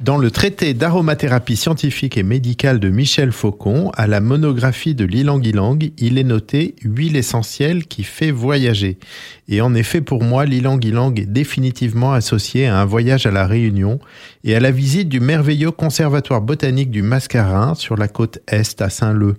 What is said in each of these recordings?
Dans le traité d'aromathérapie scientifique et médicale de Michel Faucon, à la monographie de l'ilang-ilang, il est noté huile essentielle qui fait voyager. Et en effet, pour moi, l'ilang-ilang est définitivement associé à un voyage à la Réunion et à la visite du merveilleux conservatoire botanique du Mascarin sur la côte est à Saint-Leu.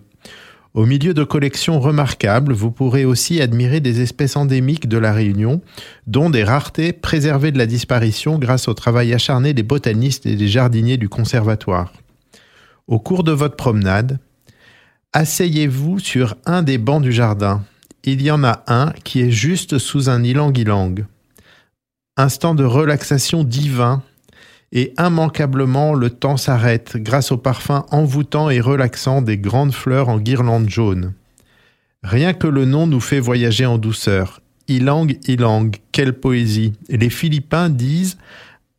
Au milieu de collections remarquables, vous pourrez aussi admirer des espèces endémiques de la Réunion, dont des raretés préservées de la disparition grâce au travail acharné des botanistes et des jardiniers du conservatoire. Au cours de votre promenade, asseyez-vous sur un des bancs du jardin. Il y en a un qui est juste sous un ilang-ilang. Instant de relaxation divin et immanquablement le temps s'arrête grâce au parfum envoûtant et relaxant des grandes fleurs en guirlande jaune. Rien que le nom nous fait voyager en douceur. Ilang, ilang, quelle poésie. les Philippins disent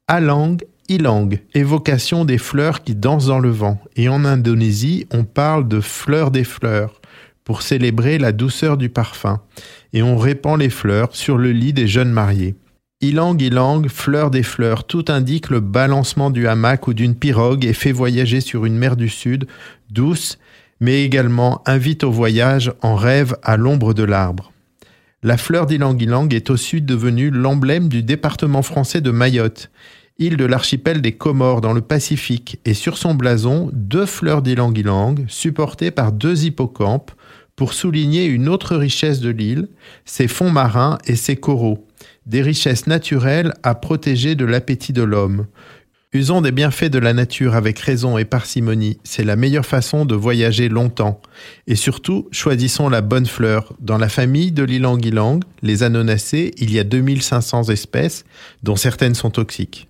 Alang, ilang, évocation des fleurs qui dansent dans le vent. Et en Indonésie, on parle de fleurs des fleurs pour célébrer la douceur du parfum. Et on répand les fleurs sur le lit des jeunes mariés. Ilang ilang, fleur des fleurs, tout indique le balancement du hamac ou d'une pirogue et fait voyager sur une mer du Sud, douce, mais également invite au voyage en rêve à l'ombre de l'arbre. La fleur d'Ilang Ilang est au sud devenue l'emblème du département français de Mayotte, île de l'archipel des Comores dans le Pacifique, et sur son blason, deux fleurs d'Ilang Ilang, supportées par deux hippocampes, pour souligner une autre richesse de l'île, ses fonds marins et ses coraux des richesses naturelles à protéger de l'appétit de l'homme. Usons des bienfaits de la nature avec raison et parcimonie, c'est la meilleure façon de voyager longtemps. Et surtout, choisissons la bonne fleur. Dans la famille de l'ilang-ilang, les anonacées, il y a 2500 espèces, dont certaines sont toxiques.